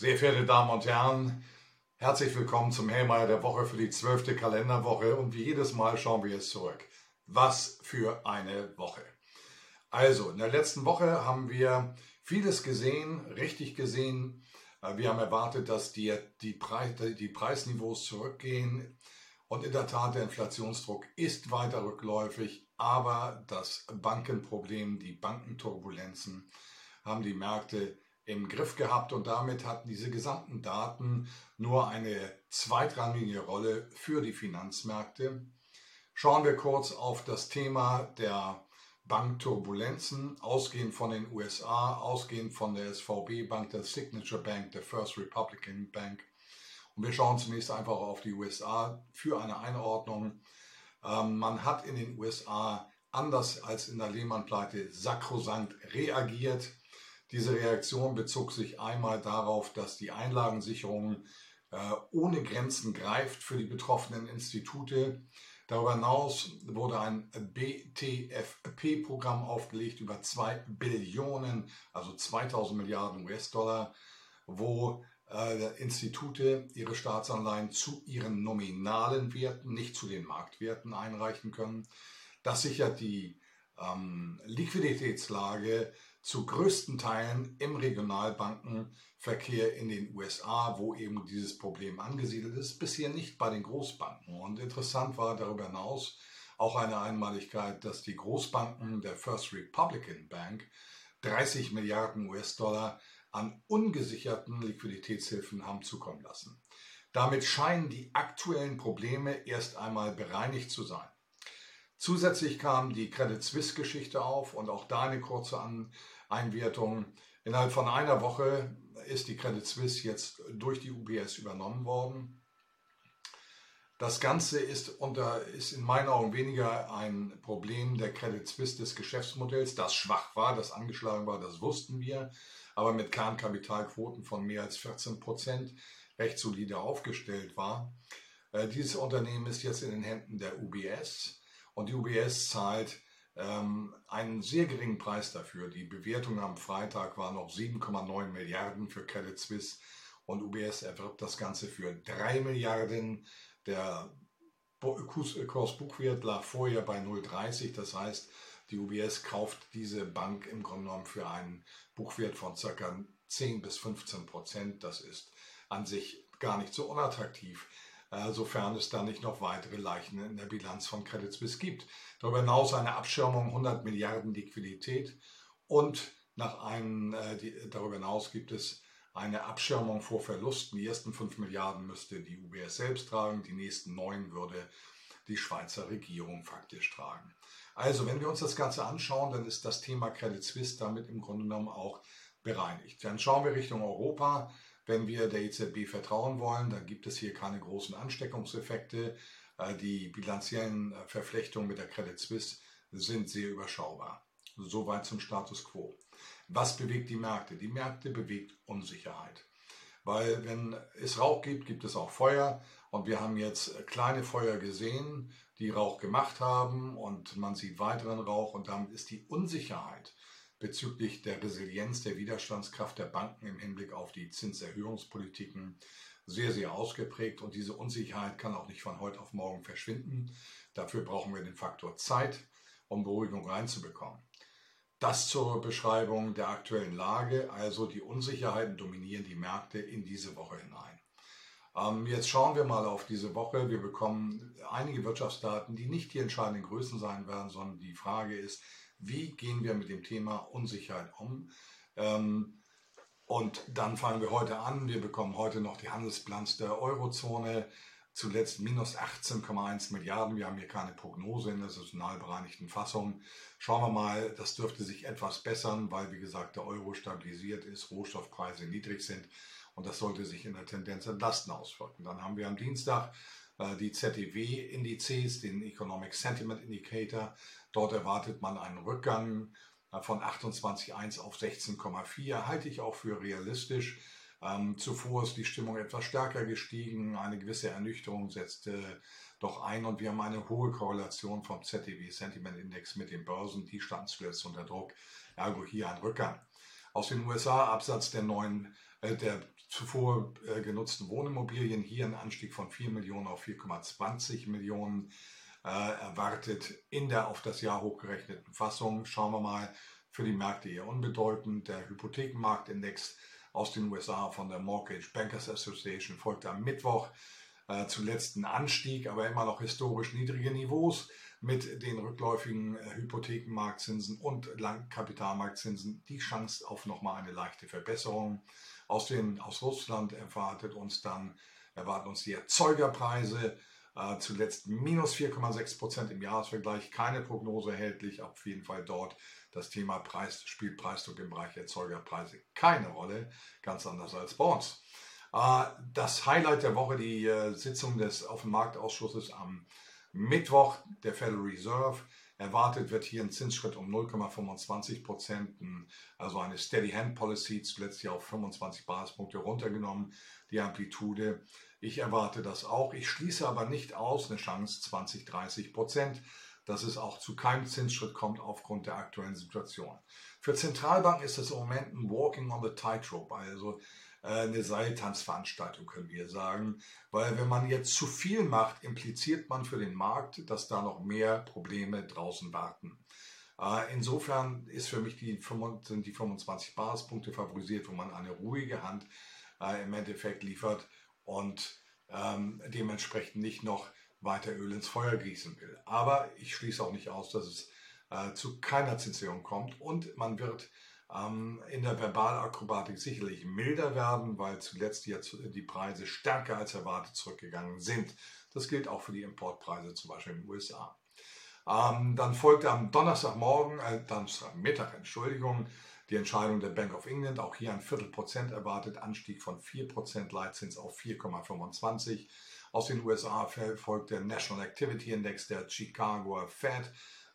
Sehr verehrte Damen und Herren, herzlich willkommen zum Hellmeier der Woche für die zwölfte Kalenderwoche und wie jedes Mal schauen wir jetzt zurück. Was für eine Woche. Also, in der letzten Woche haben wir vieles gesehen, richtig gesehen. Äh, wir haben erwartet, dass die, die, Preis, die Preisniveaus zurückgehen und in der Tat der Inflationsdruck ist weiter rückläufig, aber das Bankenproblem, die Bankenturbulenzen haben die Märkte im Griff gehabt und damit hatten diese gesamten Daten nur eine zweitrangige Rolle für die Finanzmärkte. Schauen wir kurz auf das Thema der Bankturbulenzen, ausgehend von den USA, ausgehend von der SVB Bank, der Signature Bank, der First Republican Bank. Und wir schauen zunächst einfach auf die USA für eine Einordnung. Ähm, man hat in den USA anders als in der Lehman-Pleite sakrosankt reagiert. Diese Reaktion bezog sich einmal darauf, dass die Einlagensicherung äh, ohne Grenzen greift für die betroffenen Institute. Darüber hinaus wurde ein BTFP-Programm aufgelegt über 2 Billionen, also 2000 Milliarden US-Dollar, wo äh, Institute ihre Staatsanleihen zu ihren nominalen Werten, nicht zu den Marktwerten einreichen können. Das sichert die ähm, Liquiditätslage zu größten Teilen im Regionalbankenverkehr in den USA, wo eben dieses Problem angesiedelt ist, bisher nicht bei den Großbanken. Und interessant war darüber hinaus auch eine Einmaligkeit, dass die Großbanken der First Republican Bank 30 Milliarden US-Dollar an ungesicherten Liquiditätshilfen haben zukommen lassen. Damit scheinen die aktuellen Probleme erst einmal bereinigt zu sein. Zusätzlich kam die Credit Suisse-Geschichte auf und auch da eine kurze An Einwertung. Innerhalb von einer Woche ist die Credit Suisse jetzt durch die UBS übernommen worden. Das Ganze ist, unter, ist in meinen Augen weniger ein Problem der Credit Suisse des Geschäftsmodells, das schwach war, das angeschlagen war, das wussten wir, aber mit Kernkapitalquoten von mehr als 14 Prozent recht solide aufgestellt war. Äh, dieses Unternehmen ist jetzt in den Händen der UBS und die UBS zahlt ähm, einen sehr geringen Preis dafür. Die Bewertung am Freitag war noch 7,9 Milliarden für Credit Suisse und UBS erwirbt das Ganze für 3 Milliarden. Der Kursbuchwert lag vorher bei 0,30. Das heißt, die UBS kauft diese Bank im Grunde genommen für einen Buchwert von ca. 10 bis 15 Prozent. Das ist an sich gar nicht so unattraktiv äh, sofern es da nicht noch weitere Leichen in der Bilanz von Credit Suisse gibt. Darüber hinaus eine Abschirmung 100 Milliarden Liquidität und nach einem, äh, die, darüber hinaus gibt es eine Abschirmung vor Verlusten. Die ersten 5 Milliarden müsste die UBS selbst tragen, die nächsten 9 würde die Schweizer Regierung faktisch tragen. Also, wenn wir uns das Ganze anschauen, dann ist das Thema Credit Suisse damit im Grunde genommen auch bereinigt. Dann schauen wir Richtung Europa. Wenn wir der EZB vertrauen wollen, dann gibt es hier keine großen Ansteckungseffekte. Äh, die bilanziellen äh, Verflechtungen mit der Credit Suisse sind sehr überschaubar. Soweit zum Status quo. Was bewegt die Märkte? Die Märkte bewegt Unsicherheit. Weil wenn es Rauch gibt, gibt es auch Feuer. Und wir haben jetzt kleine Feuer gesehen, die Rauch gemacht haben. Und man sieht weiteren Rauch. Und damit ist die Unsicherheit bezüglich der Resilienz, der Widerstandskraft der Banken im Hinblick auf die Zinserhöhungspolitiken sehr, sehr ausgeprägt. Und diese Unsicherheit kann auch nicht von heute auf morgen verschwinden. Dafür brauchen wir den Faktor Zeit, um Beruhigung reinzubekommen. Das zur Beschreibung der aktuellen Lage. Also die Unsicherheiten dominieren die Märkte in diese Woche hinein. Ähm, jetzt schauen wir mal auf diese Woche. Wir bekommen einige Wirtschaftsdaten, die nicht die entscheidenden Größen sein werden, sondern die Frage ist, wie gehen wir mit dem Thema Unsicherheit um? Ähm, und dann fangen wir heute an. Wir bekommen heute noch die Handelsbilanz der Eurozone. Zuletzt minus 18,1 Milliarden. Wir haben hier keine Prognose in der saisonal bereinigten Fassung. Schauen wir mal, das dürfte sich etwas bessern, weil, wie gesagt, der Euro stabilisiert ist, Rohstoffpreise niedrig sind und das sollte sich in der Tendenz entlasten auswirken. Dann haben wir am Dienstag äh, die ZEW-Indizes, den Economic Sentiment Indicator. Dort erwartet man einen Rückgang äh, von 28,1 auf 16,4. Halte ich auch für realistisch. Ähm, zuvor ist die Stimmung etwas stärker gestiegen, eine gewisse Ernüchterung setzte doch ein und wir haben eine hohe Korrelation vom ZDW Sentiment Index mit den Börsen, die standen zuletzt unter Druck, ergo hier ein Rückgang. Aus den USA Absatz der neuen äh, der zuvor äh, genutzten Wohnimmobilien. Hier ein Anstieg von 4 Millionen auf 4,20 Millionen erwartet in der auf das Jahr hochgerechneten Fassung. Schauen wir mal für die Märkte eher unbedeutend. Der Hypothekenmarktindex aus den USA von der Mortgage Bankers Association folgte am Mittwoch äh, zuletzt ein Anstieg, aber immer noch historisch niedrige Niveaus mit den rückläufigen äh, Hypothekenmarktzinsen und Kapitalmarktzinsen die Chance auf nochmal eine leichte Verbesserung. Aus, den, aus Russland erwartet uns dann erwarten uns die Erzeugerpreise äh, zuletzt minus 4,6 Prozent im Jahresvergleich. Keine Prognose erhältlich. Auf jeden Fall dort das Thema Preis spielt Preisdruck im Bereich Erzeugerpreise keine Rolle. Ganz anders als bei uns. Äh, das Highlight der Woche, die äh, Sitzung des Offenmarktausschusses am Mittwoch der Federal Reserve. Erwartet wird hier ein Zinsschritt um 0,25 Prozent, also eine Steady Hand Policy, zuletzt ja auf 25 Basispunkte runtergenommen, die Amplitude. Ich erwarte das auch. Ich schließe aber nicht aus eine Chance 20, 30 Prozent, dass es auch zu keinem Zinsschritt kommt aufgrund der aktuellen Situation. Für Zentralbanken ist das im Moment ein Walking on the Tightrope, also eine Seiltanzveranstaltung, können wir sagen. Weil wenn man jetzt zu viel macht, impliziert man für den Markt, dass da noch mehr Probleme draußen warten. Äh, insofern ist für mich die, sind die 25 Basispunkte favorisiert, wo man eine ruhige Hand äh, im Endeffekt liefert und ähm, dementsprechend nicht noch weiter Öl ins Feuer gießen will. Aber ich schließe auch nicht aus, dass es äh, zu keiner Zinserhöhung kommt und man wird ähm, in der Verbalakrobatik sicherlich milder werden, weil zuletzt jetzt die Preise stärker als erwartet zurückgegangen sind. Das gilt auch für die Importpreise zum Beispiel in den USA. Ähm, dann folgt am Donnerstagmorgen, äh, Donnerstagmittag, Entschuldigung, die Entscheidung der Bank of England, auch hier ein Viertelprozent erwartet, Anstieg von 4% Leitzins auf 4,25. Aus den USA folgt der National Activity Index der Chicago Fed,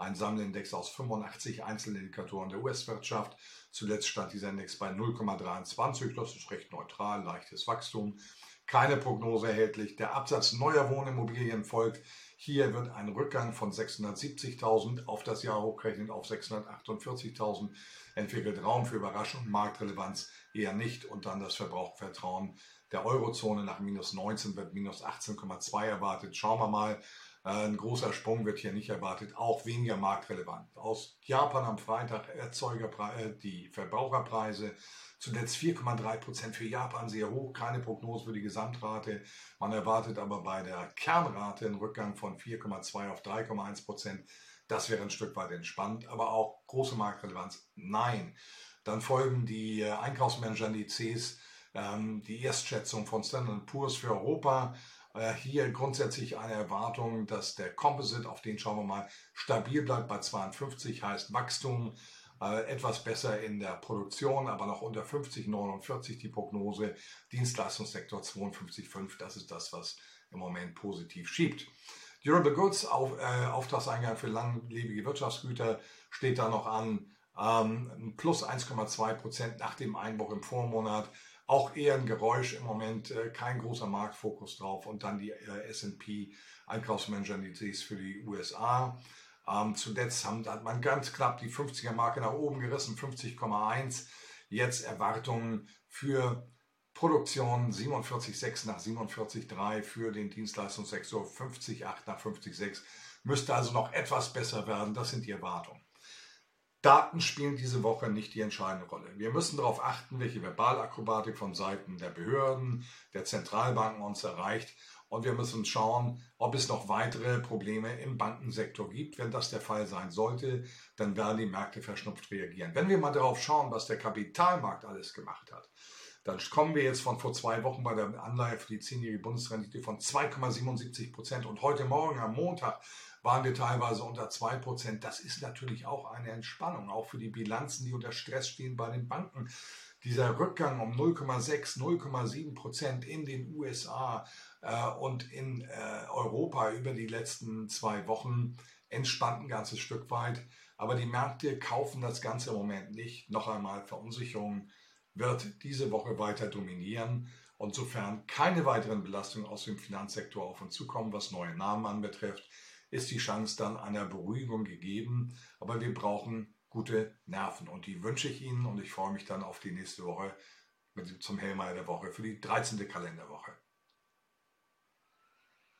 ein Sammelindex aus 85 Einzelindikatoren der US-Wirtschaft. Zuletzt stand dieser Index bei 0,23. Das ist recht neutral, leichtes Wachstum. Keine Prognose erhältlich. Der Absatz neuer Wohnimmobilien folgt. Hier wird ein Rückgang von 670.000 auf das Jahr hochgerechnet auf 648.000 entwickelt. Raum für Überraschung, Marktrelevanz eher nicht. Und dann das Verbrauchvertrauen der Eurozone nach minus 19 wird minus 18,2 erwartet. Schauen wir mal, äh, ein großer Sprung wird hier nicht erwartet, auch weniger marktrelevant. Aus Japan am Freitag Erzeugerpreise, äh, die Verbraucherpreise zuletzt 4,3 Prozent für Japan, sehr hoch, keine Prognose für die Gesamtrate. Man erwartet aber bei der Kernrate einen Rückgang von 4,2 auf 3,1 Prozent. Das wäre ein Stück weit entspannt, aber auch große Marktrelevanz, nein. Dann folgen die äh, Einkaufsmanager-Indizes, ähm, die Erstschätzung von Standard Poor's für Europa äh, hier grundsätzlich eine Erwartung, dass der Composite, auf den schauen wir mal, stabil bleibt bei 52, heißt Wachstum äh, etwas besser in der Produktion, aber noch unter 50, 49 die Prognose, Dienstleistungssektor 52,5, das ist das, was im Moment positiv schiebt. Durable Goods, auf, äh, Auftragseingang für langlebige Wirtschaftsgüter steht da noch an, ähm, plus 1,2 Prozent nach dem Einbruch im Vormonat auch eher ein Geräusch im Moment, äh, kein großer Marktfokus drauf. Und dann die äh, S&P Einkaufsmanager-Indizes für die USA. Ähm, zuletzt haben, hat man ganz knapp die 50er-Marke nach oben gerissen, 50,1. Jetzt Erwartungen für Produktion 47,6 nach 47,3 für den Dienstleistungssektor 50,8 nach 50,6. Müsste also noch etwas besser werden. Das sind die Erwartungen. Daten spielen diese Woche nicht die entscheidende Rolle. Wir müssen darauf achten, welche Verbalakrobatik von Seiten der Behörden, der Zentralbanken uns erreicht. Und wir müssen schauen, ob es noch weitere Probleme im Bankensektor gibt. Wenn das der Fall sein sollte, dann werden die Märkte verschnupft reagieren. Wenn wir mal darauf schauen, was der Kapitalmarkt alles gemacht hat, dann kommen wir jetzt von vor zwei Wochen bei der Anleihe für die 10-jährige Bundesrendite von 2,77 Prozent und heute Morgen am Montag waren wir teilweise unter 2%. Das ist natürlich auch eine Entspannung, auch für die Bilanzen, die unter Stress stehen bei den Banken. Dieser Rückgang um 0,6, 0,7 Prozent in den USA äh, und in äh, Europa über die letzten zwei Wochen entspannt ein ganzes Stück weit. Aber die Märkte kaufen das Ganze im Moment nicht. Noch einmal, Verunsicherung wird diese Woche weiter dominieren. Und sofern keine weiteren Belastungen aus dem Finanzsektor auf uns zukommen, was neue Namen anbetrifft, ist die Chance dann einer Beruhigung gegeben. Aber wir brauchen gute Nerven und die wünsche ich Ihnen und ich freue mich dann auf die nächste Woche zum Hellmeier der Woche für die 13. Kalenderwoche.